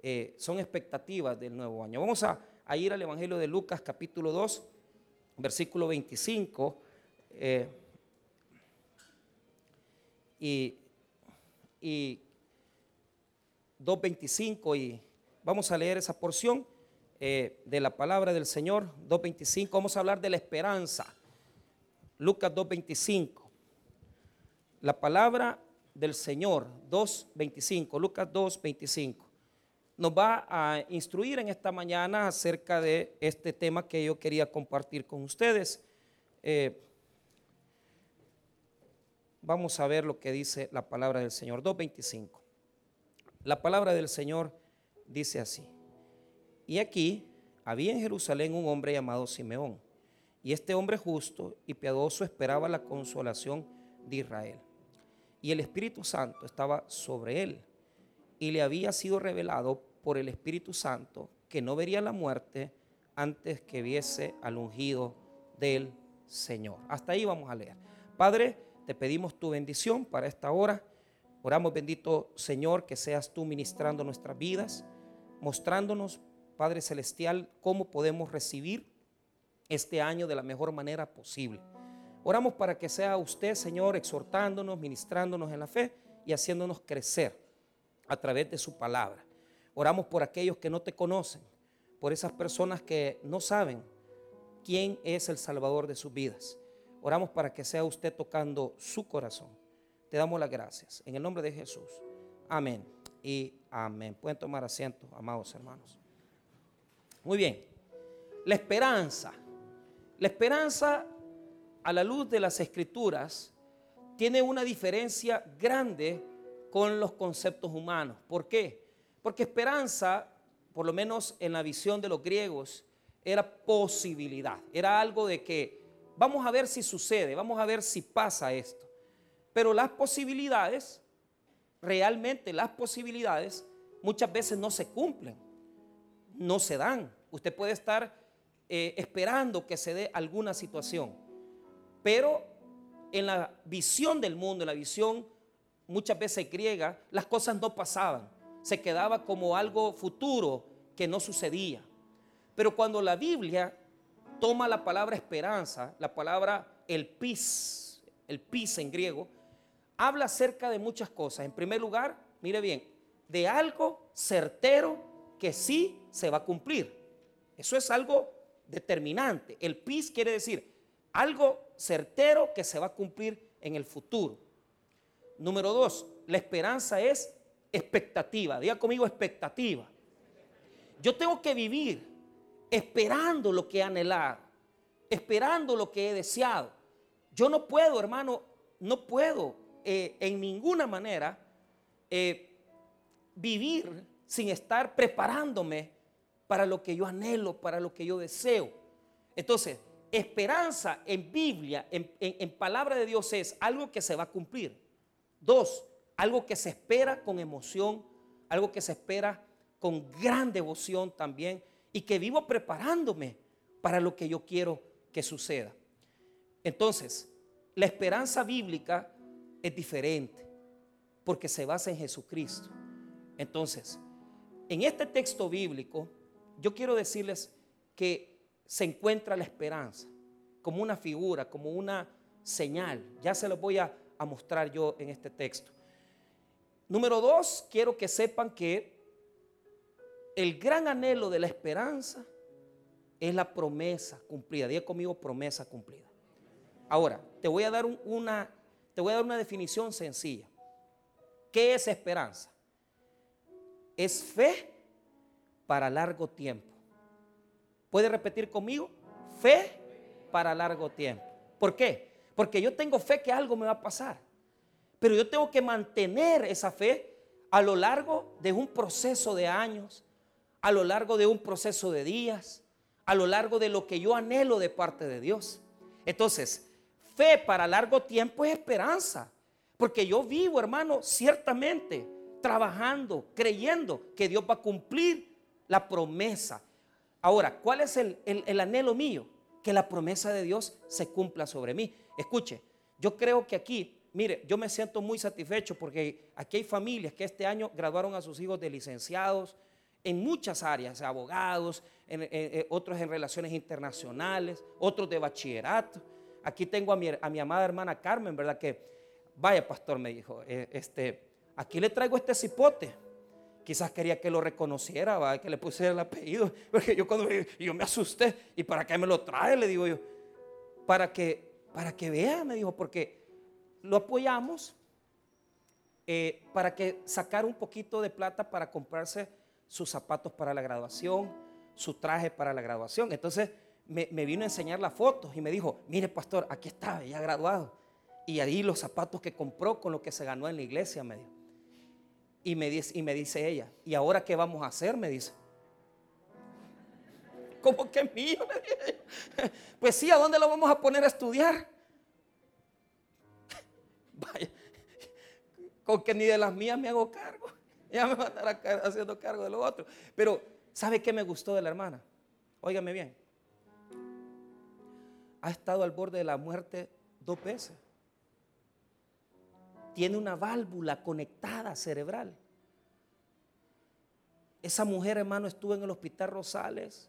eh, son expectativas del nuevo año. Vamos a, ir al Evangelio de Lucas capítulo 2, versículo 25. Eh, y, y 2.25 y vamos a leer esa porción eh, de la palabra del Señor, 2.25. Vamos a hablar de la esperanza. Lucas 2.25. La palabra del Señor, 2.25. Lucas 2.25. Nos va a instruir en esta mañana acerca de este tema que yo quería compartir con ustedes. Eh, vamos a ver lo que dice la palabra del Señor. 2.25. La palabra del Señor dice así. Y aquí había en Jerusalén un hombre llamado Simeón. Y este hombre justo y piadoso esperaba la consolación de Israel. Y el Espíritu Santo estaba sobre él. Y le había sido revelado por el Espíritu Santo que no vería la muerte antes que viese al ungido del Señor. Hasta ahí vamos a leer. Padre, te pedimos tu bendición para esta hora. Oramos, bendito Señor, que seas tú ministrando nuestras vidas, mostrándonos Padre Celestial, cómo podemos recibir este año de la mejor manera posible. Oramos para que sea usted, Señor, exhortándonos, ministrándonos en la fe y haciéndonos crecer a través de su palabra. Oramos por aquellos que no te conocen, por esas personas que no saben quién es el Salvador de sus vidas. Oramos para que sea usted tocando su corazón. Te damos las gracias. En el nombre de Jesús. Amén y amén. Pueden tomar asiento, amados hermanos. Muy bien. La esperanza. La esperanza a la luz de las escrituras tiene una diferencia grande con los conceptos humanos. ¿Por qué? Porque esperanza, por lo menos en la visión de los griegos, era posibilidad. Era algo de que vamos a ver si sucede, vamos a ver si pasa esto. Pero las posibilidades, realmente las posibilidades, muchas veces no se cumplen, no se dan. Usted puede estar eh, esperando que se dé alguna situación, pero en la visión del mundo, en la visión muchas veces griega, las cosas no pasaban, se quedaba como algo futuro que no sucedía. Pero cuando la Biblia toma la palabra esperanza, la palabra el pis, el pis en griego, habla acerca de muchas cosas. En primer lugar, mire bien, de algo certero que sí se va a cumplir. Eso es algo determinante. El PIS quiere decir algo certero que se va a cumplir en el futuro. Número dos, la esperanza es expectativa. Diga conmigo expectativa. Yo tengo que vivir esperando lo que he anhelado, esperando lo que he deseado. Yo no puedo, hermano, no puedo eh, en ninguna manera eh, vivir sin estar preparándome para lo que yo anhelo, para lo que yo deseo. Entonces, esperanza en Biblia, en, palabra de Dios es algo que se va a cumplir. Dos, algo que se espera con emoción, algo que se espera con gran devoción también y que vivo preparándome para lo que yo quiero que suceda. Entonces, la esperanza bíblica es diferente porque se basa en Jesucristo. Entonces, en este texto bíblico, yo quiero decirles que se encuentra la esperanza como una figura, como una señal. Ya se lo voy a, mostrar yo en este texto. Número dos, quiero que sepan que el gran anhelo de la esperanza es la promesa cumplida. Diga conmigo promesa cumplida. Ahora, te voy a dar una, te voy a dar una definición sencilla. ¿Qué es esperanza? Es fe para largo tiempo. ¿Puede repetir conmigo? Fe para largo tiempo. ¿Por qué? Porque yo tengo fe que algo me va a pasar. Pero yo tengo que mantener esa fe a lo largo de un proceso de años, a lo largo de un proceso de días, a lo largo de lo que yo anhelo de parte de Dios. Entonces, fe para largo tiempo es esperanza. Porque yo vivo, hermano, ciertamente trabajando, creyendo que Dios va a cumplir la promesa. Ahora, ¿cuál es el, anhelo mío? Que la promesa de Dios se cumpla sobre mí. Escuche, yo creo que aquí, mire, yo me siento muy satisfecho porque aquí hay familias que este año graduaron a sus hijos de licenciados, en muchas áreas, abogados, otros en relaciones internacionales, otros de bachillerato. Aquí tengo a mi, a mi amada hermana Carmen, ¿verdad? Que, vaya pastor, me dijo, eh, este, aquí le traigo este cipote. Quizás quería que lo reconociera, que le pusiera el apellido. Porque yo cuando yo me asusté, ¿y para qué me lo trae? Le digo yo, para que, para que vea, me dijo, porque lo apoyamos eh, para que sacara un poquito de plata para comprarse sus zapatos para la graduación, su traje para la graduación. Entonces me, vino a enseñar las fotos y me dijo, mire pastor, aquí está, ya graduado. Y ahí los zapatos que compró con lo que se ganó en la iglesia, me dijo. Y me dice, y me dice ella, ¿y ahora qué vamos a hacer? Me dice. ¿Cómo que mío? Pues sí, ¿a dónde lo vamos a poner a estudiar? Vaya, con que ni de las mías me hago cargo. Ya me van a estar haciendo cargo de lo otro. Pero, ¿sabe qué me gustó de la hermana? Óigame bien. Ha estado al borde de la muerte dos veces. Tiene una válvula conectada cerebral. Esa mujer, hermano, estuvo en el hospital Rosales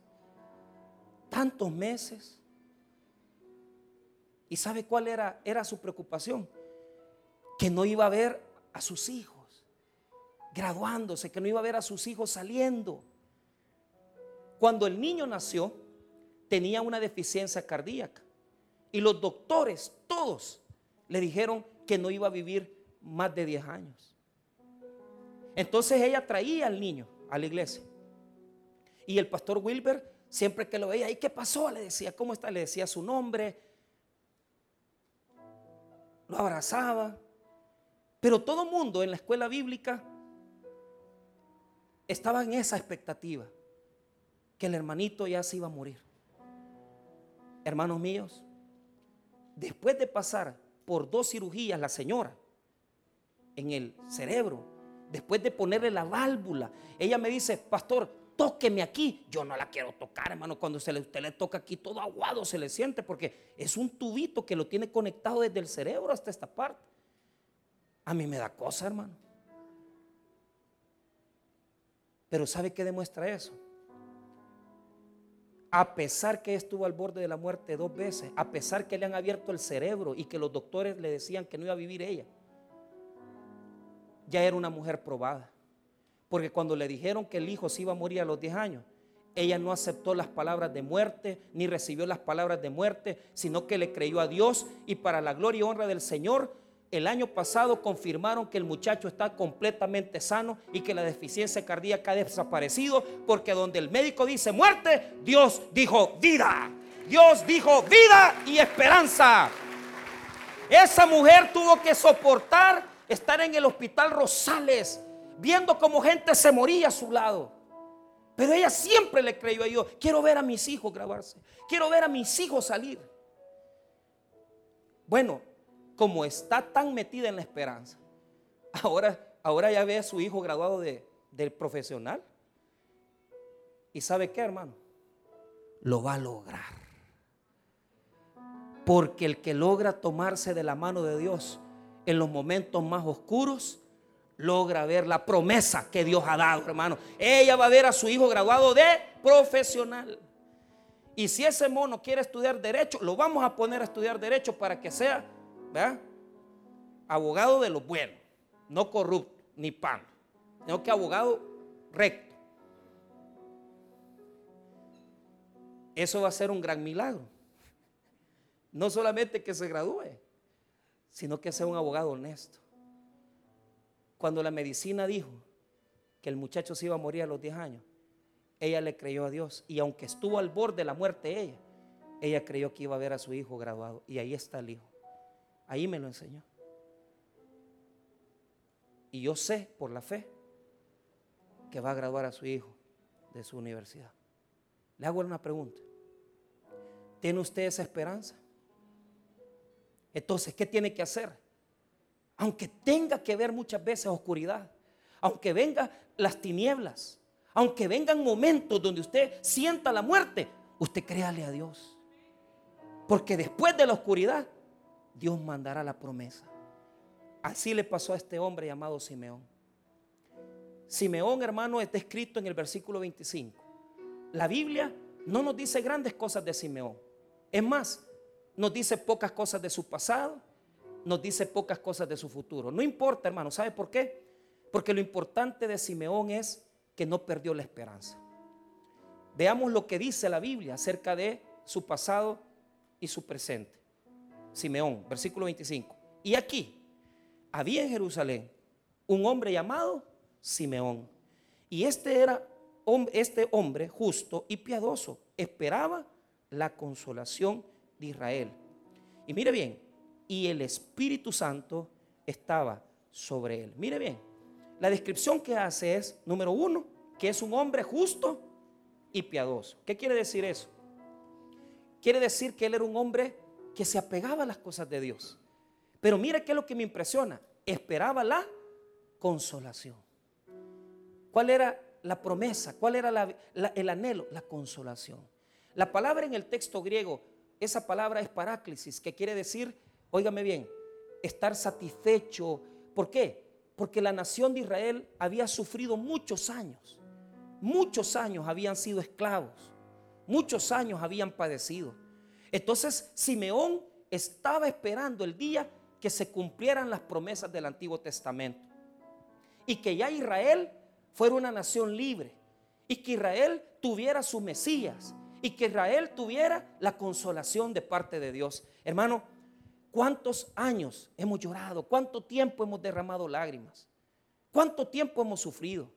tantos meses. ¿Y sabe cuál era, era su preocupación? Que no iba a ver a sus hijos graduándose, que no iba a ver a sus hijos saliendo. Cuando el niño nació, tenía una deficiencia cardíaca. Y los doctores, todos, le dijeron que no iba a vivir más de 10 años. Entonces ella traía al niño a la iglesia. Y el pastor Wilber, siempre que lo veía, ¿y qué pasó? Le decía, ¿cómo está? Le decía su nombre. Lo abrazaba. Pero todo mundo en la escuela bíblica estaba en esa expectativa, que el hermanito ya se iba a morir. Hermanos míos, después de pasar por dos cirugías la señora en el cerebro, después de ponerle la válvula, ella me dice, pastor, tóqueme aquí. Yo no la quiero tocar, hermano. Cuando se le, usted le toca aquí, todo aguado se le siente porque es un tubito que lo tiene conectado desde el cerebro hasta esta parte. A mí me da cosa, hermano. Pero ¿sabe qué demuestra eso? A pesar que estuvo al borde de la muerte dos veces, a pesar que le han abierto el cerebro y que los doctores le decían que no iba a vivir ella, ya era una mujer probada. Porque cuando le dijeron que el hijo se iba a morir a los 10 años, ella no aceptó las palabras de muerte, ni recibió las palabras de muerte, sino que le creyó a Dios y para la gloria y honra del Señor el año pasado confirmaron que el muchacho está completamente sano y que la deficiencia cardíaca ha desaparecido porque donde el médico dice muerte, Dios dijo vida. Dios dijo vida y esperanza. Esa mujer tuvo que soportar estar en el hospital Rosales viendo cómo gente se moría a su lado. Pero ella siempre le creyó a Dios. Quiero ver a mis hijos grabarse. Quiero ver a mis hijos salir. Bueno, como está tan metida en la esperanza, ahora, ahora ya ve a su hijo graduado de, del profesional. ¿Y sabe qué, hermano? Lo va a lograr. Porque el que logra tomarse de la mano de Dios en los momentos más oscuros, logra ver la promesa que Dios ha dado, hermano. Ella va a ver a su hijo graduado de profesional. Y si ese mono quiere estudiar derecho, lo vamos a poner a estudiar derecho para que sea ¿verdad? Abogado de lo bueno, no corrupto ni pan, sino que abogado recto. Eso va a ser un gran milagro. No solamente que se gradúe, sino que sea un abogado honesto. Cuando la medicina dijo que el muchacho se iba a morir a los 10 años, ella le creyó a Dios. Y aunque estuvo al borde de la muerte ella, ella creyó que iba a ver a su hijo graduado. Y ahí está el hijo. Ahí me lo enseñó. Y yo sé por la fe que va a graduar a su hijo de su universidad. Le hago una pregunta. ¿Tiene usted esa esperanza? Entonces, ¿qué tiene que hacer? Aunque tenga que ver muchas veces oscuridad, aunque vengan las tinieblas, aunque vengan momentos donde usted sienta la muerte, usted créale a Dios. Porque después de la oscuridad Dios mandará la promesa. Así le pasó a este hombre llamado Simeón. Simeón, hermano, está escrito en el versículo 25. La Biblia no nos dice grandes cosas de Simeón. Es más, nos dice pocas cosas de su pasado, nos dice pocas cosas de su futuro. No importa, hermano, ¿sabe por qué? Porque lo importante de Simeón es que no perdió la esperanza. Veamos lo que dice la Biblia acerca de su pasado y su presente. Simeón, versículo 25. Y aquí había en Jerusalén un hombre llamado Simeón. Y este era este hombre justo y piadoso esperaba la consolación de Israel. Y mire bien, y el Espíritu Santo estaba sobre él. Mire bien, la descripción que hace es, número uno, que es un hombre justo y piadoso. ¿Qué quiere decir eso? Quiere decir que él era un hombre que se apegaba a las cosas de Dios. Pero mire qué es lo que me impresiona. Esperaba la consolación. ¿Cuál era la promesa? ¿Cuál era el anhelo? La consolación. La palabra en el texto griego, esa palabra es paráclisis, que quiere decir, óigame bien, estar satisfecho. ¿Por qué? Porque la nación de Israel había sufrido muchos años. Muchos años habían sido esclavos. Muchos años habían padecido. Entonces Simeón estaba esperando el día que se cumplieran las promesas del Antiguo Testamento. Y que ya Israel fuera una nación libre y que Israel tuviera su Mesías y que Israel tuviera la consolación de parte de Dios. Hermano, ¿cuántos años hemos llorado? ¿Cuánto tiempo hemos derramado lágrimas? ¿Cuánto tiempo hemos sufrido?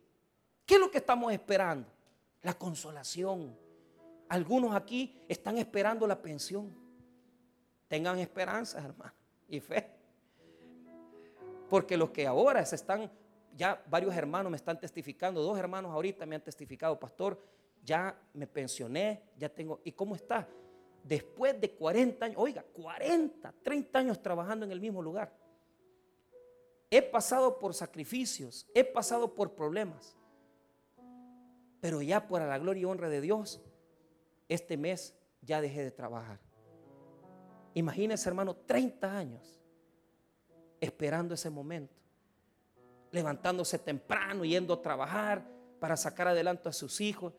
¿Qué es lo que estamos esperando? La consolación. Algunos aquí están esperando la pensión. Tengan esperanza, hermano, y fe. Porque los que ahora se están ya varios hermanos me están testificando, dos hermanos ahorita me han testificado, pastor, ya me pensioné, ya tengo, ¿y cómo está? Después de 40 años, oiga, 40, 30 años trabajando en el mismo lugar. He pasado por sacrificios, he pasado por problemas, pero ya por la gloria y honra de Dios, este mes ya dejé de trabajar. Imagínense, hermano, 30 años esperando ese momento levantándose temprano, yendo a trabajar para sacar adelante a sus hijos.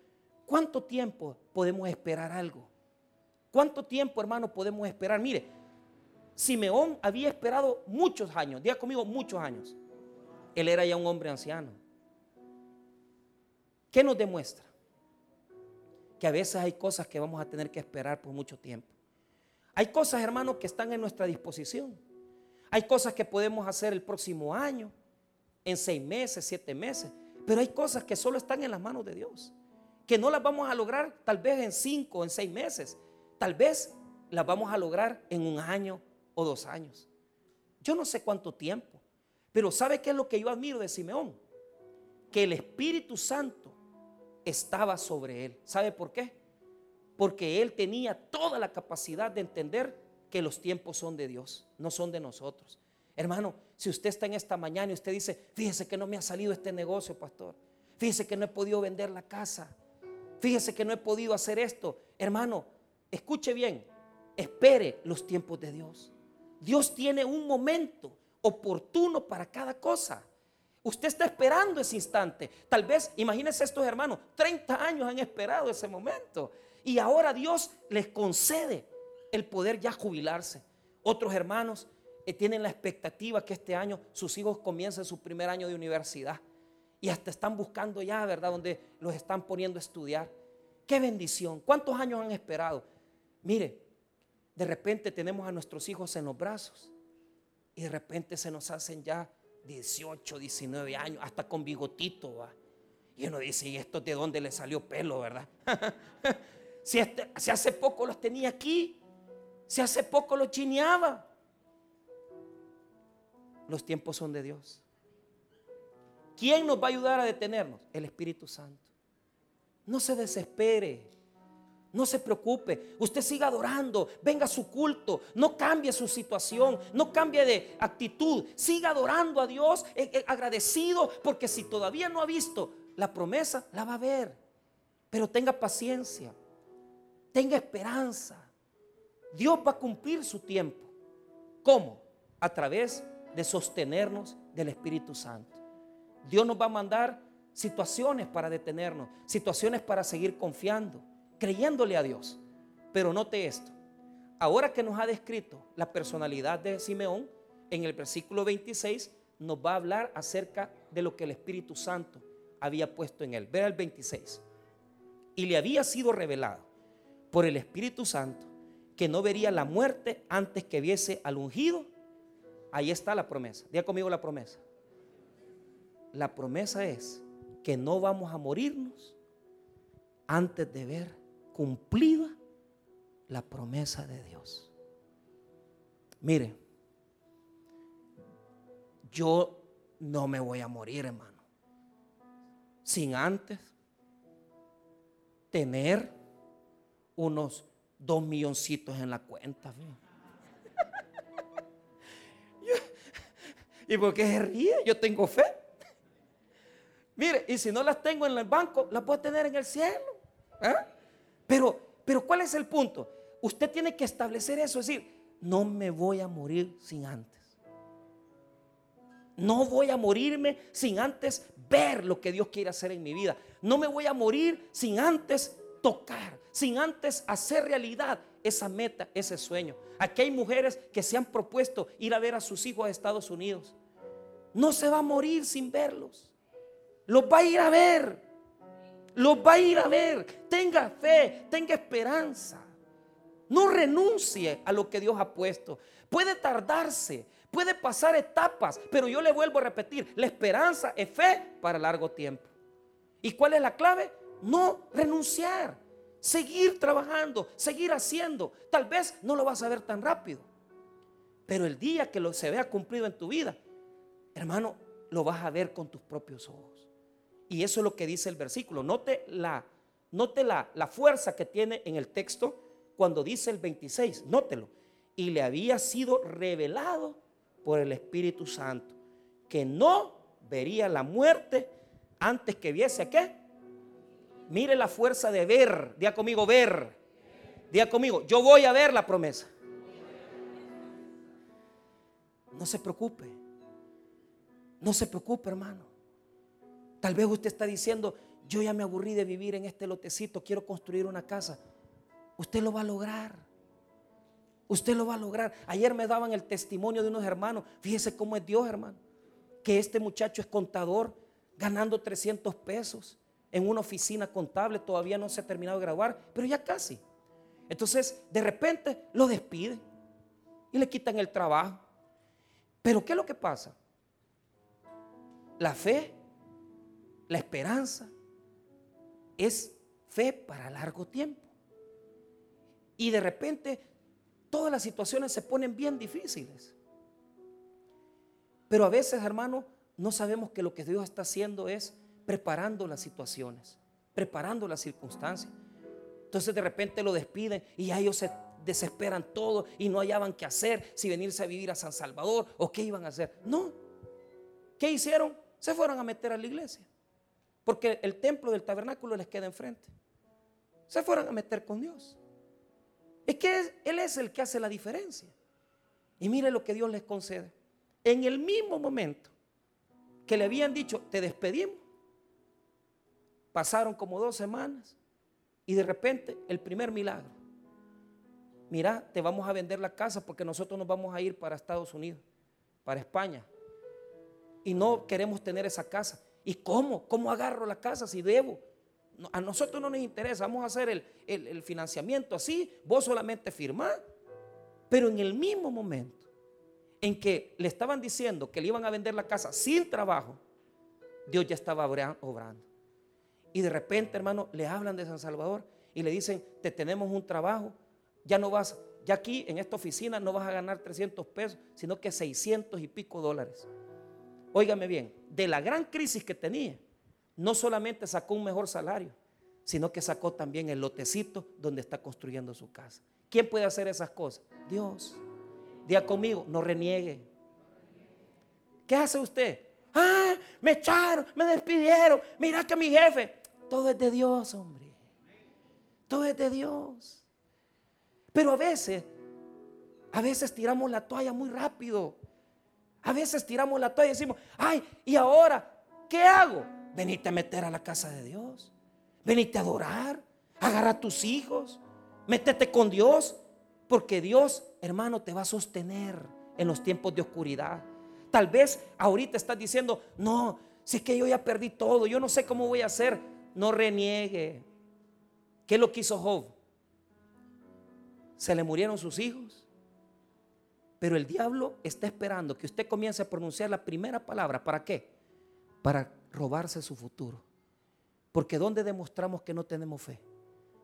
¿Cuánto tiempo podemos esperar algo? ¿Cuánto tiempo, hermano, podemos esperar? Mire, Simeón había esperado muchos años, diga conmigo, muchos años. Él era ya un hombre anciano. ¿Qué nos demuestra? Que a veces hay cosas que vamos a tener que esperar por mucho tiempo. Hay cosas, hermano, que están en nuestra disposición. Hay cosas que podemos hacer el próximo año en seis meses, siete meses. Pero hay cosas que solo están en las manos de Dios. Que no las vamos a lograr tal vez en cinco en seis meses. Tal vez las vamos a lograr en un año o dos años. Yo no sé cuánto tiempo. Pero ¿sabe qué es lo que yo admiro de Simeón? Que el Espíritu Santo estaba sobre él. ¿Sabe por qué? Porque él tenía toda la capacidad de entender que los tiempos son de Dios, no son de nosotros. Hermano, si usted está en esta mañana y usted dice, fíjese que no me ha salido este negocio, pastor. Fíjese que no he podido vender la casa. Fíjese que no he podido hacer esto. Hermano, escuche bien, espere los tiempos de Dios. Dios tiene un momento oportuno para cada cosa. Usted está esperando ese instante. Tal vez, imagínense estos hermanos, 30 años han esperado ese momento. Y ahora Dios les concede el poder ya jubilarse. Otros hermanos eh, tienen la expectativa que este año sus hijos comiencen su primer año de universidad. Y hasta están buscando ya, ¿verdad? Donde los están poniendo a estudiar. Qué bendición. ¿Cuántos años han esperado? Mire, de repente tenemos a nuestros hijos en los brazos. Y de repente se nos hacen ya 18, 19 años, hasta con bigotito. ¿va? Y uno dice, ¿y esto de dónde le salió pelo, verdad? si, este, si hace poco los tenía aquí, si hace poco los chineaba. Los tiempos son de Dios. ¿Quién nos va a ayudar a detenernos? El Espíritu Santo. No se desespere. No se preocupe. Usted siga adorando. Venga a su culto. No cambie su situación. No cambie de actitud. Siga adorando a Dios eh, eh, agradecido porque si todavía no ha visto la promesa, la va a ver. Pero tenga paciencia. Tenga esperanza. Dios va a cumplir su tiempo. ¿Cómo? A través de sostenernos del Espíritu Santo. Dios nos va a mandar situaciones para detenernos, situaciones para seguir confiando, creyéndole a Dios. Pero note esto, ahora que nos ha descrito la personalidad de Simeón, en el versículo 26 nos va a hablar acerca de lo que el Espíritu Santo había puesto en él. Ver el 26. Y le había sido revelado por el Espíritu Santo que no vería la muerte antes que viese al ungido. Ahí está la promesa. Diga conmigo la promesa. La promesa es que no vamos a morirnos antes de ver cumplida la promesa de Dios. Mire, yo no me voy a morir, hermano, sin antes tener unos dos milloncitos en la cuenta. ¿Y por qué se ríe? Yo tengo fe. Mire, y si no las tengo en el banco, las puedo tener en el cielo. ¿eh? Pero, pero ¿cuál es el punto? Usted tiene que establecer eso, es decir, no me voy a morir sin antes. No voy a morirme sin antes ver lo que Dios quiere hacer en mi vida. No me voy a morir sin antes tocar, sin antes hacer realidad esa meta, ese sueño. Aquí hay mujeres que se han propuesto ir a ver a sus hijos a Estados Unidos. No se va a morir sin verlos. Los va a ir a ver. Los va a ir a ver. Tenga fe, tenga esperanza. No renuncie a lo que Dios ha puesto. Puede tardarse, puede pasar etapas, pero yo le vuelvo a repetir, la esperanza es fe para largo tiempo. ¿Y cuál es la clave? No renunciar, seguir trabajando, seguir haciendo. Tal vez no lo vas a ver tan rápido, pero el día que lo se vea cumplido en tu vida, hermano, lo vas a ver con tus propios ojos. Y eso es lo que dice el versículo. Note la, note la, la fuerza que tiene en el texto cuando dice el 26, nótelo. Y le había sido revelado por el Espíritu Santo que no vería la muerte antes que viese a qué. Mire la fuerza de ver. Día conmigo, ver. Día conmigo, yo voy a ver la promesa. No se preocupe. No se preocupe, hermano. Tal vez usted está diciendo, yo ya me aburrí de vivir en este lotecito, quiero construir una casa. Usted lo va a lograr. Usted lo va a lograr. Ayer me daban el testimonio de unos hermanos. Fíjese cómo es Dios, hermano. Que este muchacho es contador, ganando 300 pesos en una oficina contable. Todavía no se ha terminado de graduar, pero ya casi. Entonces, de repente lo despiden y le quitan el trabajo. Pero ¿qué es lo que pasa? La fe la esperanza es fe para largo tiempo. Y de repente todas las situaciones se ponen bien difíciles. Pero a veces, hermano, no sabemos que lo que Dios está haciendo es preparando las situaciones, preparando las circunstancias. Entonces de repente lo despiden y ya ellos se desesperan todo y no hallaban qué hacer, si venirse a vivir a San Salvador o qué iban a hacer. No. ¿Qué hicieron? Se fueron a meter a la iglesia. Porque el templo del tabernáculo les queda enfrente. Se fueron a meter con Dios. Es que Él es el que hace la diferencia. Y mire lo que Dios les concede. En el mismo momento que le habían dicho, te despedimos, pasaron como dos semanas y de repente el primer milagro. Mira, te vamos a vender la casa porque nosotros nos vamos a ir para Estados Unidos, para España. Y no queremos tener esa casa. ¿Y cómo? ¿Cómo agarro la casa si debo? a nosotros no nos interesa, vamos a hacer el, financiamiento así, vos solamente firmás. Pero en el mismo momento en que le estaban diciendo que le iban a vender la casa sin trabajo, Dios ya estaba obrando. Y de repente, hermano, le hablan de San Salvador y le dicen, te tenemos un trabajo, ya no vas, ya aquí en esta oficina no vas a ganar 300 pesos, sino que 600 y pico dólares. Óigame bien, de la gran crisis que tenía, no solamente sacó un mejor salario, sino que sacó también el lotecito donde está construyendo su casa. ¿Quién puede hacer esas cosas? Dios. Día conmigo, no reniegue. ¿Qué hace usted? Ah, me echaron, me despidieron. Mira que mi jefe. Todo es de Dios, hombre. Todo es de Dios. Pero a veces, a veces tiramos la toalla muy rápido. A veces tiramos la toalla y decimos, ay, ¿y ahora qué hago? venite a meter a la casa de Dios. Venite a adorar. Agarra a tus hijos. Métete con Dios. Porque Dios, hermano, te va a sostener en los tiempos de oscuridad. Tal vez ahorita estás diciendo, no, si es que yo ya perdí todo, yo no sé cómo voy a hacer. No reniegue. ¿Qué es lo que hizo Job? Se le murieron sus hijos. Pero el diablo está esperando que usted comience a pronunciar la primera palabra. ¿Para qué? Para robarse su futuro. Porque ¿dónde demostramos que no tenemos fe?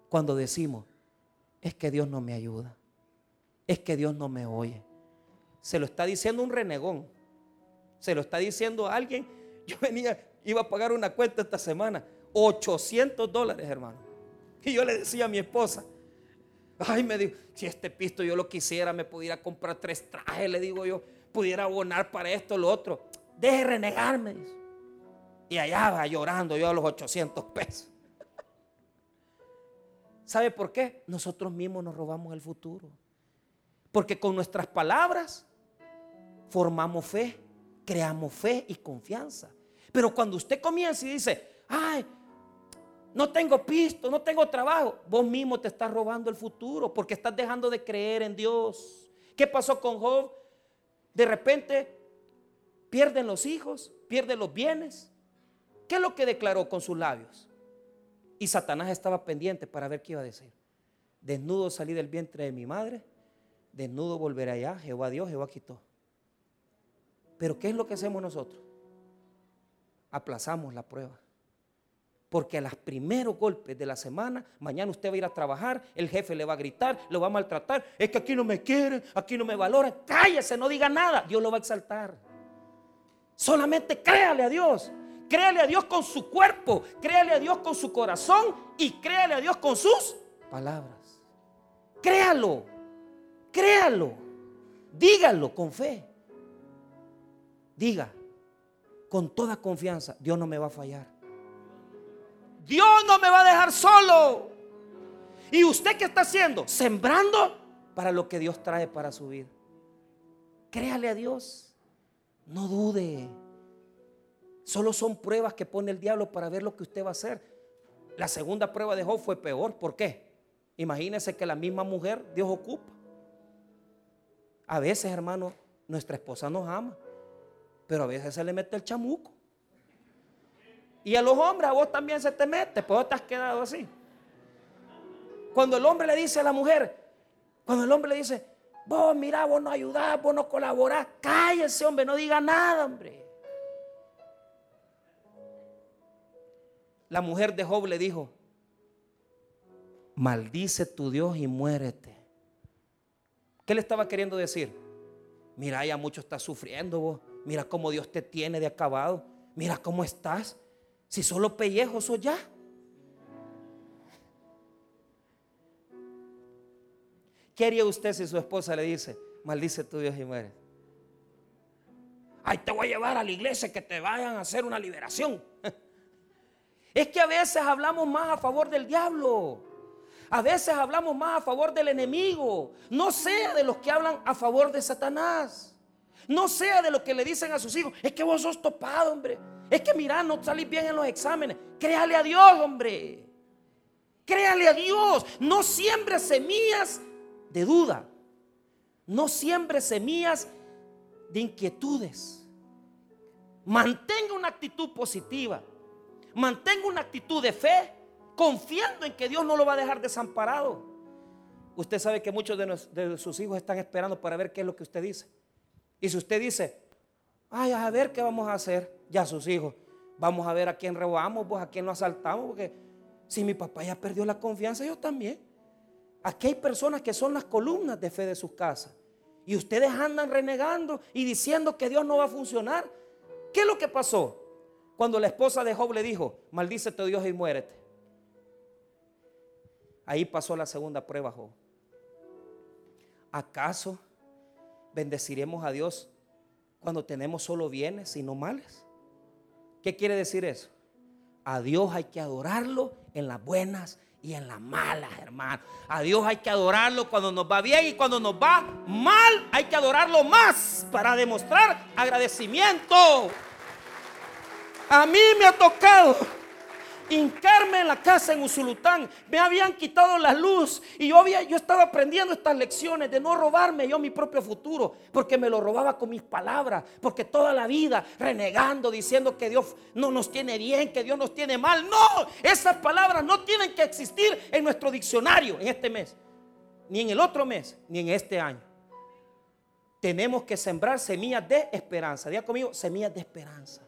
Cuando decimos, es que Dios no me ayuda. Es que Dios no me oye. Se lo está diciendo un renegón. Se lo está diciendo a alguien. Yo venía, iba a pagar una cuenta esta semana. 800 dólares, hermano. Y yo le decía a mi esposa, ay, me dijo, si este pisto yo lo quisiera, me pudiera comprar tres trajes, le digo yo, pudiera abonar para esto, lo otro. Deje renegarme. Y allá va llorando yo a los 800 pesos. ¿Sabe por qué? Nosotros mismos nos robamos el futuro. Porque con nuestras palabras formamos fe, creamos fe y confianza. Pero cuando usted comienza y dice, ay, no tengo pisto, no tengo trabajo, vos mismo te estás robando el futuro porque estás dejando de creer en Dios. ¿Qué pasó con Job? De repente pierden los hijos, pierden los bienes. ¿Qué es lo que declaró con sus labios? Y Satanás estaba pendiente para ver qué iba a decir. Desnudo salí del vientre de mi madre, desnudo volveré allá, Jehová Dios, Jehová quitó. Pero ¿qué es lo que hacemos nosotros? Aplazamos la prueba. Porque a los primeros golpes de la semana, mañana usted va a ir a trabajar, el jefe le va a gritar, lo va a maltratar. Es que aquí no me quieren, aquí no me valoran. Cállese, no diga nada. Dios lo va a exaltar. Solamente créale a Dios. Créale a Dios con su cuerpo, créale a Dios con su corazón y créale a Dios con sus palabras. Créalo, créalo, dígalo con fe. Diga con toda confianza, Dios no me va a fallar. Dios no me va a dejar solo. ¿Y usted qué está haciendo? Sembrando para lo que Dios trae para su vida. Créale a Dios. No dude. Solo son pruebas que pone el diablo para ver lo que usted va a hacer. La segunda prueba de Job fue peor. ¿Por qué? Imagínese que la misma mujer Dios ocupa. A veces, hermano, nuestra esposa nos ama, pero a veces se le mete el chamuco. Y a los hombres a vos también se te mete, pues vos te has quedado así. Cuando el hombre le dice a la mujer, cuando el hombre le dice, vos mira, vos no ayudás, vos no colaborás, cállese hombre, no diga nada hombre. La mujer de Job le dijo, maldice tu Dios y muérete. ¿Qué le estaba queriendo decir? Mira, ya mucho estás sufriendo vos. Mira cómo Dios te tiene de acabado. Mira cómo estás. Si solo pellejo sos ya. ¿Qué haría usted si su esposa le dice, maldice tu Dios y muere? Ay, te voy a llevar a la iglesia que te vayan a hacer una liberación. Es que a veces hablamos más a favor del diablo. A veces hablamos más a favor del enemigo. No sea de los que hablan a favor de Satanás. No sea de los que le dicen a sus hijos, es que vos sos topado, hombre. Es que mira, no salís bien en los exámenes. Créale a Dios, hombre. Créale a Dios. No siembre semillas de duda. No siembre semillas de inquietudes. Mantenga una actitud positiva. Mantenga una actitud de fe, confiando en que Dios no lo va a dejar desamparado. Usted sabe que muchos de, sus hijos están esperando para ver qué es lo que usted dice. Y si usted dice, ay, a ver qué vamos a hacer, ya sus hijos, vamos a ver a quién robamos, pues a quién lo asaltamos, porque si mi papá ya perdió la confianza, yo también. Aquí hay personas que son las columnas de fe de sus casas. Y ustedes andan renegando y diciendo que Dios no va a funcionar. ¿Qué es lo que pasó? Cuando la esposa de Job le dijo, maldícete Dios y muérete. Ahí pasó la segunda prueba, Job. ¿Acaso bendeciremos a Dios cuando tenemos solo bienes y no males? ¿Qué quiere decir eso? A Dios hay que adorarlo en las buenas y en las malas, hermano. A Dios hay que adorarlo cuando nos va bien y cuando nos va mal hay que adorarlo más para demostrar agradecimiento. A mí me ha tocado hincarme en la casa en Usulután. Me habían quitado la luz y yo, había, yo estaba aprendiendo estas lecciones de no robarme yo mi propio futuro, porque me lo robaba con mis palabras, porque toda la vida renegando, diciendo que Dios no nos tiene bien, que Dios nos tiene mal. No, esas palabras no tienen que existir en nuestro diccionario en este mes, ni en el otro mes, ni en este año. Tenemos que sembrar semillas de esperanza. Diga conmigo, semillas de esperanza.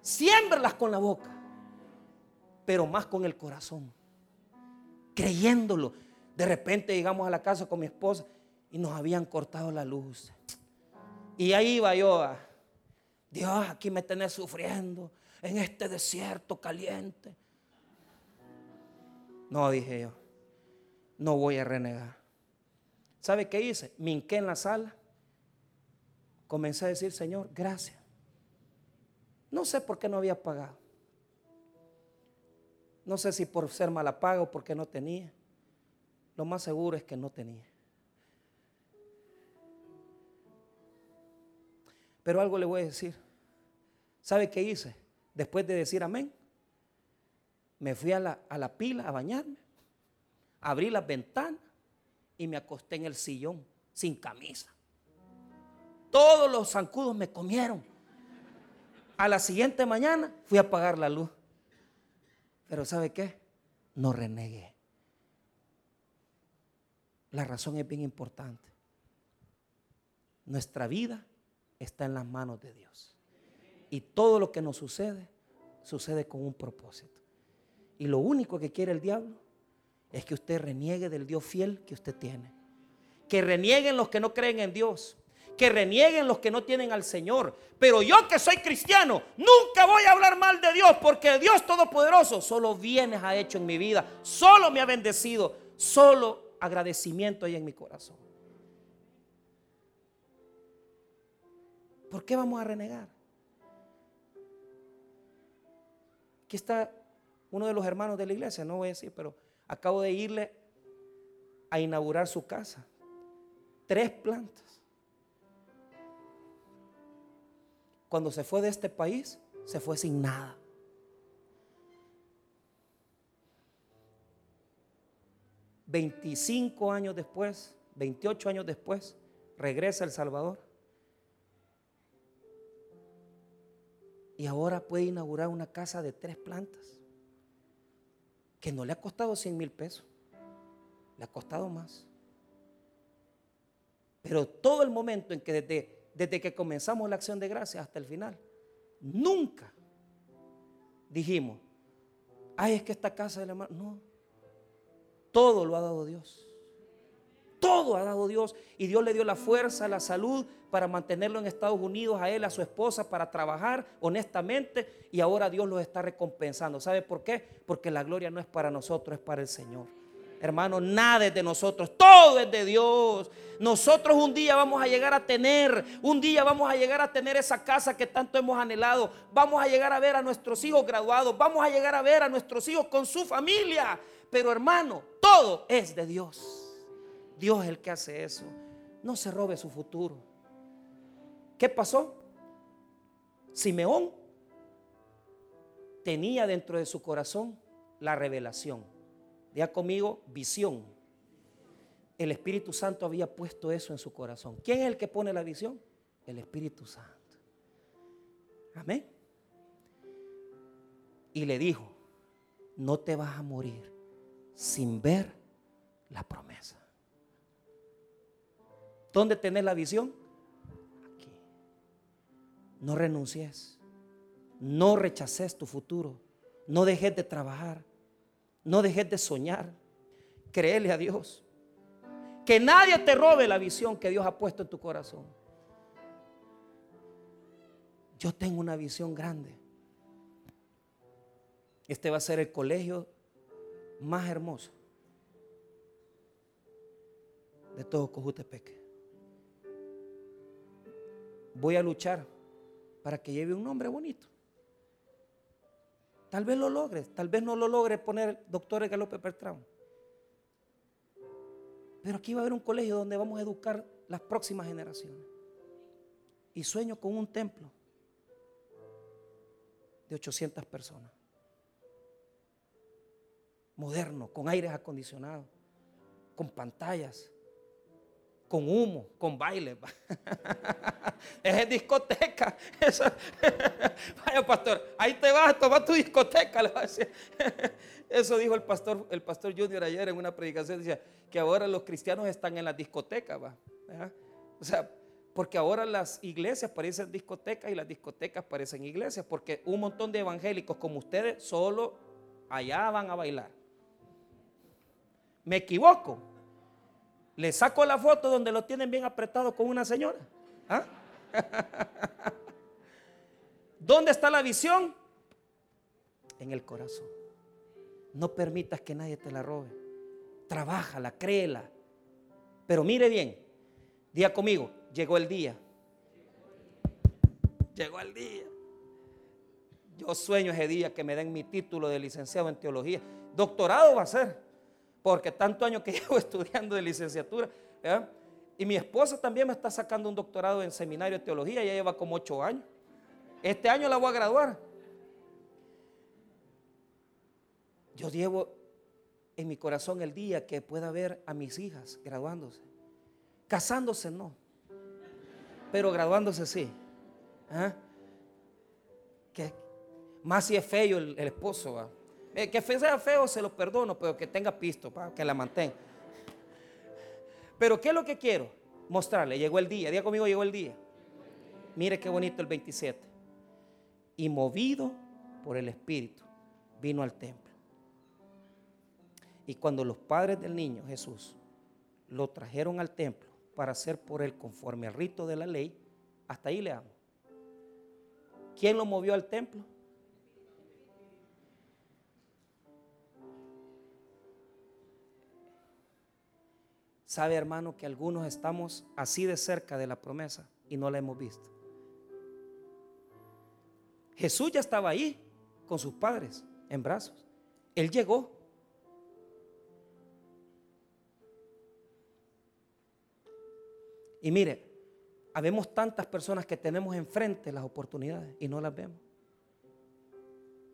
Siémbralas con la boca pero más con el corazón, creyéndolo. De repente llegamos a la casa con mi esposa y nos habían cortado la luz. Y ahí iba yo, Dios, aquí me tenés sufriendo en este desierto caliente. No, dije yo, no voy a renegar. ¿Sabe qué hice? Me hinqué en la sala, comencé a decir, Señor, gracias. No sé por qué no había pagado. No sé si por ser mala paga o porque no tenía. Lo más seguro es que no tenía. Pero algo le voy a decir. ¿Sabe qué hice? Después de decir amén, me fui a la, a la pila a bañarme, abrí las ventanas y me acosté en el sillón sin camisa. Todos los zancudos me comieron. A la siguiente mañana fui a apagar la luz. Pero ¿sabe qué? No renegue. La razón es bien importante. Nuestra vida está en las manos de Dios. Y todo lo que nos sucede, sucede con un propósito. Y lo único que quiere el diablo es que usted reniegue del Dios fiel que usted tiene. Que renieguen los que no creen en Dios que renieguen los que no tienen al Señor. Pero yo que soy cristiano, nunca voy a hablar mal de Dios, porque Dios Todopoderoso solo bienes ha hecho en mi vida, solo me ha bendecido, solo agradecimiento hay en mi corazón. ¿Por qué vamos a renegar? Aquí está uno de los hermanos de la iglesia, no voy a decir, pero acabo de irle a inaugurar su casa. Tres plantas. Cuando se fue de este país, se fue sin nada. Veinticinco años después, 28 años después, regresa a El Salvador. Y ahora puede inaugurar una casa de tres plantas, que no le ha costado 100 mil pesos, le ha costado más. Pero todo el momento en que desde desde que comenzamos la acción de gracia hasta el final, nunca dijimos, ay, es que esta casa de la hermano, no, todo lo ha dado Dios. Todo ha dado Dios y Dios le dio la fuerza, la salud para mantenerlo en Estados Unidos, a él, a su esposa, para trabajar honestamente y ahora Dios los está recompensando. ¿Sabe por qué? Porque la gloria no es para nosotros, es para el Señor. Hermano, nada es de nosotros, todo es de Dios. Nosotros un día vamos a llegar a tener, un día vamos a llegar a tener esa casa que tanto hemos anhelado. Vamos a llegar a ver a nuestros hijos graduados, vamos a llegar a ver a nuestros hijos con su familia. Pero hermano, todo es de Dios. Dios es el que hace eso. No se robe su futuro. ¿Qué pasó? Simeón tenía dentro de su corazón la revelación. Diga conmigo, visión. El Espíritu Santo había puesto eso en su corazón. ¿Quién es el que pone la visión? El Espíritu Santo. Amén. Y le dijo, no te vas a morir sin ver la promesa. ¿Dónde tenés la visión? Aquí. No renuncies. No rechaces tu futuro. No dejes de trabajar. No dejes de soñar. Créele a Dios. Que nadie te robe la visión que Dios ha puesto en tu corazón. Yo tengo una visión grande. Este va a ser el colegio más hermoso de todo Cojutepeque. Voy a luchar para que lleve un nombre bonito. Tal vez lo logres, tal vez no lo logres poner doctor Galope Pertrán. Pero aquí va a haber un colegio donde vamos a educar las próximas generaciones. Y sueño con un templo de 800 personas. Moderno, con aires acondicionados, con pantallas, con humo, con baile. es discoteca. Vaya pastor, ahí te vas, toma tu discoteca. Eso dijo el pastor, el pastor Junior ayer en una predicación. Decía que ahora los cristianos están en las discotecas. O sea, porque ahora las iglesias parecen discotecas y las discotecas parecen iglesias. Porque un montón de evangélicos como ustedes solo allá van a bailar. ¿Me equivoco? Le saco la foto donde lo tienen bien apretado con una señora. ¿Ah? ¿Dónde está la visión? En el corazón. No permitas que nadie te la robe. Trabájala, créela. Pero mire bien, día conmigo, llegó el día. Llegó el día. Yo sueño ese día que me den mi título de licenciado en teología. Doctorado va a ser, porque tanto año que llevo estudiando de licenciatura. Y mi esposa también me está sacando un doctorado en seminario de teología, ya lleva como ocho años. Este año la voy a graduar. Yo llevo en mi corazón el día que pueda ver a mis hijas graduándose. Casándose no, pero graduándose sí. ¿Ah? Más si es feo el, esposo. Eh, que sea feo se lo perdono, pero que tenga pisto, para que la mantenga. Pero ¿qué es lo que quiero? Mostrarle. Llegó el día. Día conmigo llegó el día. Mire qué bonito el 27. Y movido por el Espíritu, vino al templo. Y cuando los padres del niño Jesús lo trajeron al templo para hacer por él conforme al rito de la ley, hasta ahí le amo. ¿Quién lo movió al templo? Sabe, hermano, que algunos estamos así de cerca de la promesa y no la hemos visto. Jesús ya estaba ahí con sus padres en brazos. Él llegó. Y mire, habemos tantas personas que tenemos enfrente las oportunidades y no las vemos.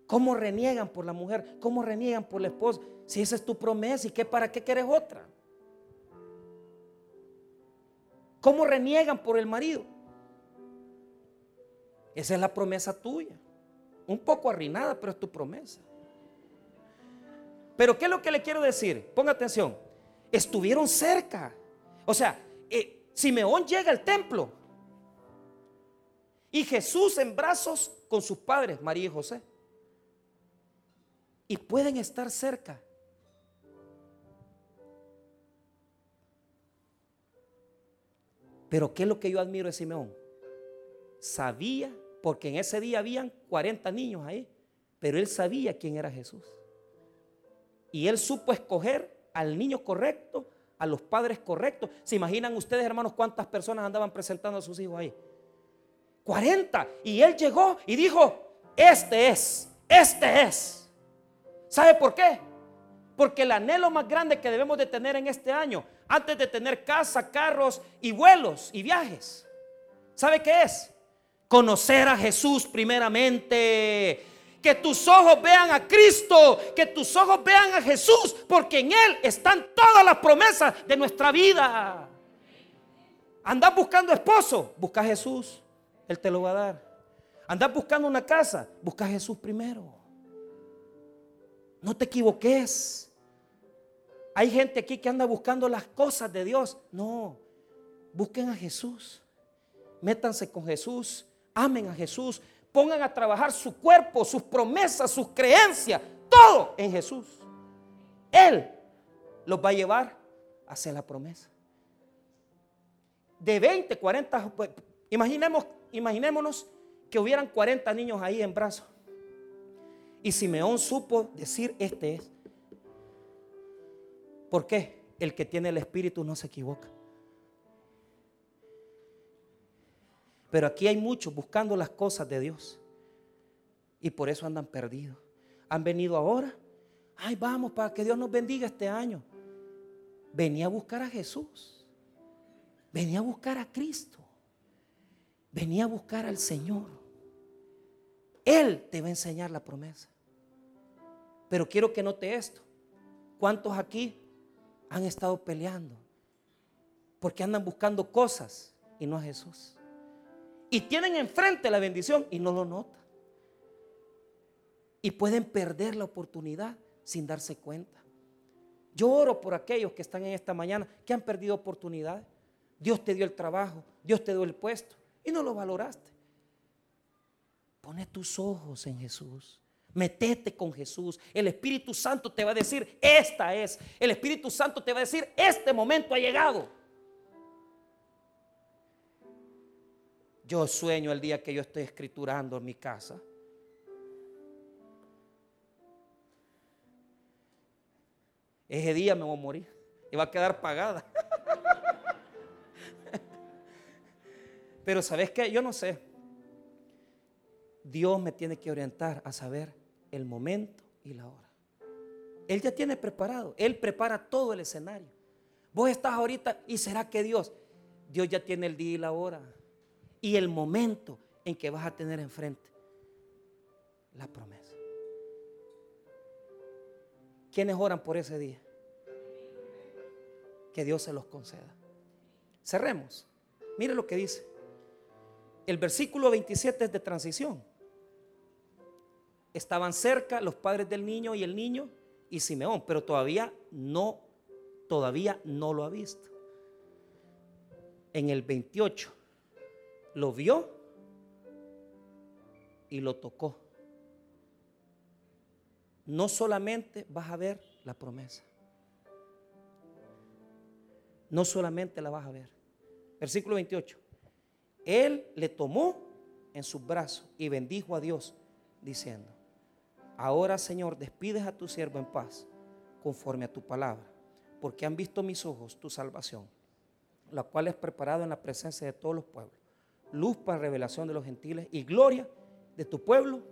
¿Cómo reniegan por la mujer? ¿Cómo reniegan por la esposa? Si esa es tu promesa, ¿y qué para qué quieres otra? ¿Cómo reniegan por el marido? Esa es la promesa tuya. Un poco arruinada, pero es tu promesa. Pero ¿qué es lo que le quiero decir? Ponga atención. Estuvieron cerca. O sea, eh, Simeón llega al templo. Y Jesús en brazos con sus padres, María y José. Y pueden estar cerca. Pero ¿qué es lo que yo admiro de Simeón? Sabía, porque en ese día habían 40 niños ahí, pero él sabía quién era Jesús. Y él supo escoger al niño correcto, a los padres correctos. ¿Se imaginan ustedes, hermanos, cuántas personas andaban presentando a sus hijos ahí? 40. Y él llegó y dijo, este es, este es. ¿Sabe por qué? Porque el anhelo más grande que debemos de tener en este año, antes de tener casa, carros y vuelos y viajes, ¿sabe qué es? Conocer a Jesús primeramente. Que tus ojos vean a Cristo, que tus ojos vean a Jesús, porque en Él están todas las promesas de nuestra vida. Andas buscando esposo, busca a Jesús, Él te lo va a dar. Andas buscando una casa, busca a Jesús primero. No te equivoques. Hay gente aquí que anda buscando las cosas de Dios. No, busquen a Jesús. Métanse con Jesús. Amen a Jesús. Pongan a trabajar su cuerpo, sus promesas, sus creencias. Todo en Jesús. Él los va a llevar hacia la promesa. De 20, 40, pues, imaginemos, imaginémonos que hubieran 40 niños ahí en brazos. Y Simeón supo decir, este es. ¿Por qué? El que tiene el Espíritu no se equivoca. Pero aquí hay muchos buscando las cosas de Dios. Y por eso andan perdidos. Han venido ahora. Ay, vamos, para que Dios nos bendiga este año. Venía a buscar a Jesús. Venía a buscar a Cristo. Venía a buscar al Señor. Él te va a enseñar la promesa. Pero quiero que note esto. ¿Cuántos aquí han estado peleando? Porque andan buscando cosas y no a Jesús. Y tienen enfrente la bendición y no lo notan. Y pueden perder la oportunidad sin darse cuenta. Yo oro por aquellos que están en esta mañana que han perdido oportunidades. Dios te dio el trabajo, Dios te dio el puesto y no lo valoraste. Pone tus ojos en Jesús. Metete con Jesús. El Espíritu Santo te va a decir, esta es. El Espíritu Santo te va a decir, este momento ha llegado. Yo sueño el día que yo estoy escriturando en mi casa. Ese día me voy a morir y va a quedar pagada. Pero ¿sabes qué? Yo no sé. Dios me tiene que orientar a saber el momento y la hora. Él ya tiene preparado. Él prepara todo el escenario. Vos estás ahorita y será que Dios, Dios ya tiene el día y la hora y el momento en que vas a tener enfrente la promesa. ¿Quiénes oran por ese día? Que Dios se los conceda. Cerremos. Mire lo que dice. El versículo 27 es de transición. Estaban cerca los padres del niño y el niño y Simeón, pero todavía no, todavía no lo ha visto. En el 28 lo vio y lo tocó. No solamente vas a ver la promesa, no solamente la vas a ver. Versículo 28. Él le tomó en sus brazos y bendijo a Dios, diciendo, ahora Señor, despides a tu siervo en paz, conforme a tu palabra, porque han visto mis ojos tu salvación, la cual es preparada en la presencia de todos los pueblos luz para revelación de los gentiles y gloria de tu pueblo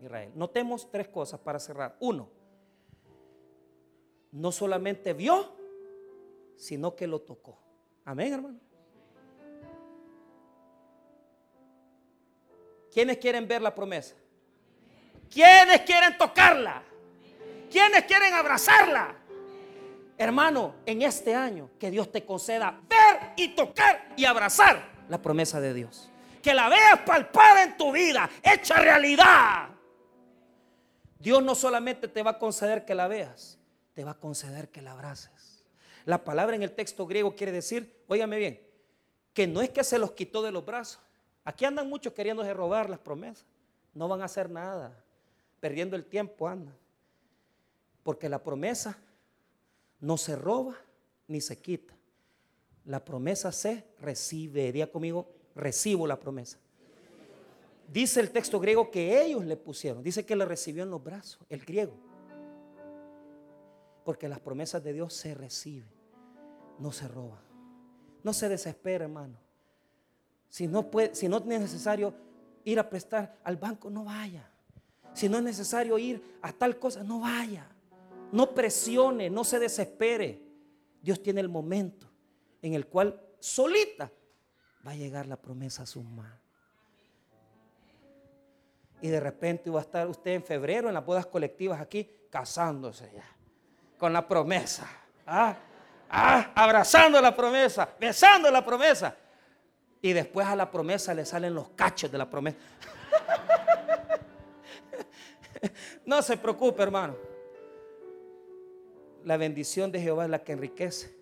Israel. Notemos tres cosas para cerrar. Uno, no solamente vio, sino que lo tocó. Amén, hermano. ¿Quiénes quieren ver la promesa? ¿Quiénes quieren tocarla? ¿Quiénes quieren abrazarla? Hermano, en este año que Dios te conceda ver y tocar y abrazar la promesa de Dios. Que la veas palpada en tu vida, hecha realidad. Dios no solamente te va a conceder que la veas, te va a conceder que la abraces. La palabra en el texto griego quiere decir, óigame bien, que no es que se los quitó de los brazos. Aquí andan muchos queriéndose robar las promesas. No van a hacer nada. Perdiendo el tiempo andan. Porque la promesa no se roba ni se quita. La promesa se recibe. Diría conmigo, recibo la promesa. Dice el texto griego que ellos le pusieron. Dice que le recibió en los brazos, el griego. Porque las promesas de Dios se reciben, no se roban. No se desespera, hermano. Si no, si no es necesario ir a prestar al banco, no vaya. Si no es necesario ir a tal cosa, no vaya. No presione, no se desespere. Dios tiene el momento en el cual solita va a llegar la promesa a sus manos. Y de repente va a estar usted en febrero en las bodas colectivas aquí casándose ya con la promesa. ¿ah? ¿Ah? abrazando la promesa, besando la promesa. Y después a la promesa le salen los cachos de la promesa. no se preocupe, hermano. La bendición de Jehová es la que enriquece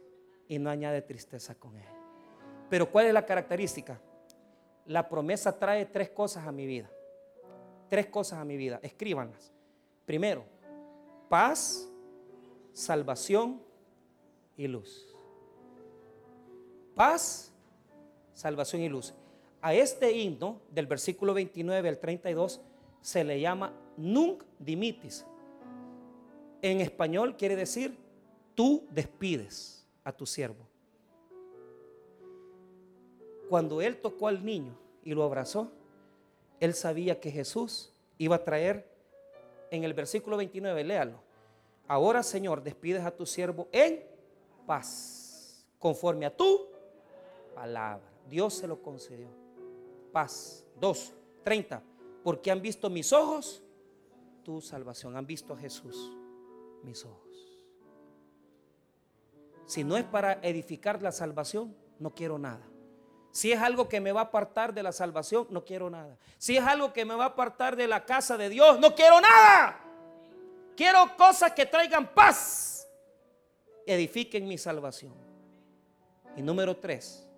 y no añade tristeza con él. Pero ¿cuál es la característica? La promesa trae tres cosas a mi vida. Tres cosas a mi vida. Escríbanlas. Primero, paz, salvación y luz. Paz, salvación y luz. A este himno del versículo 29 al 32 se le llama Nunc dimitis. En español quiere decir tú despides a tu siervo. Cuando él tocó al niño y lo abrazó, él sabía que Jesús iba a traer en el versículo 29, léalo. Ahora, Señor, despides a tu siervo en paz, conforme a tu palabra. Dios se lo concedió. Paz. Dos, 30. Porque han visto mis ojos tu salvación. Han visto a Jesús mis ojos. Si no es para edificar la salvación, no quiero nada. Si es algo que me va a apartar de la salvación, no quiero nada. Si es algo que me va a apartar de la casa de Dios, no quiero nada. Quiero cosas que traigan paz, edifiquen mi salvación. Y número tres,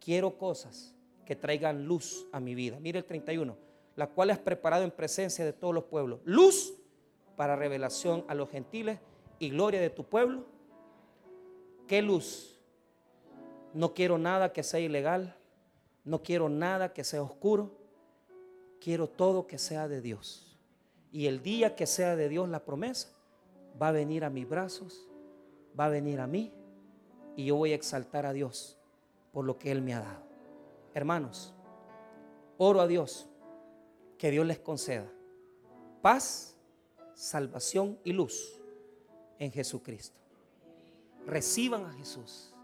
quiero cosas que traigan luz a mi vida. Mire el 31, la cual has preparado en presencia de todos los pueblos. Luz para revelación a los gentiles y gloria de tu pueblo. ¿Qué luz? No quiero nada que sea ilegal. No quiero nada que sea oscuro. Quiero todo que sea de Dios. Y el día que sea de Dios la promesa, va a venir a mis brazos, va a venir a mí y yo voy a exaltar a Dios por lo que Él me ha dado. Hermanos, oro a Dios que Dios les conceda paz, salvación y luz en Jesucristo. Reciban a Jesús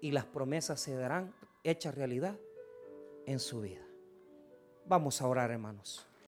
y las promesas se darán hechas realidad en su vida. Vamos a orar, hermanos.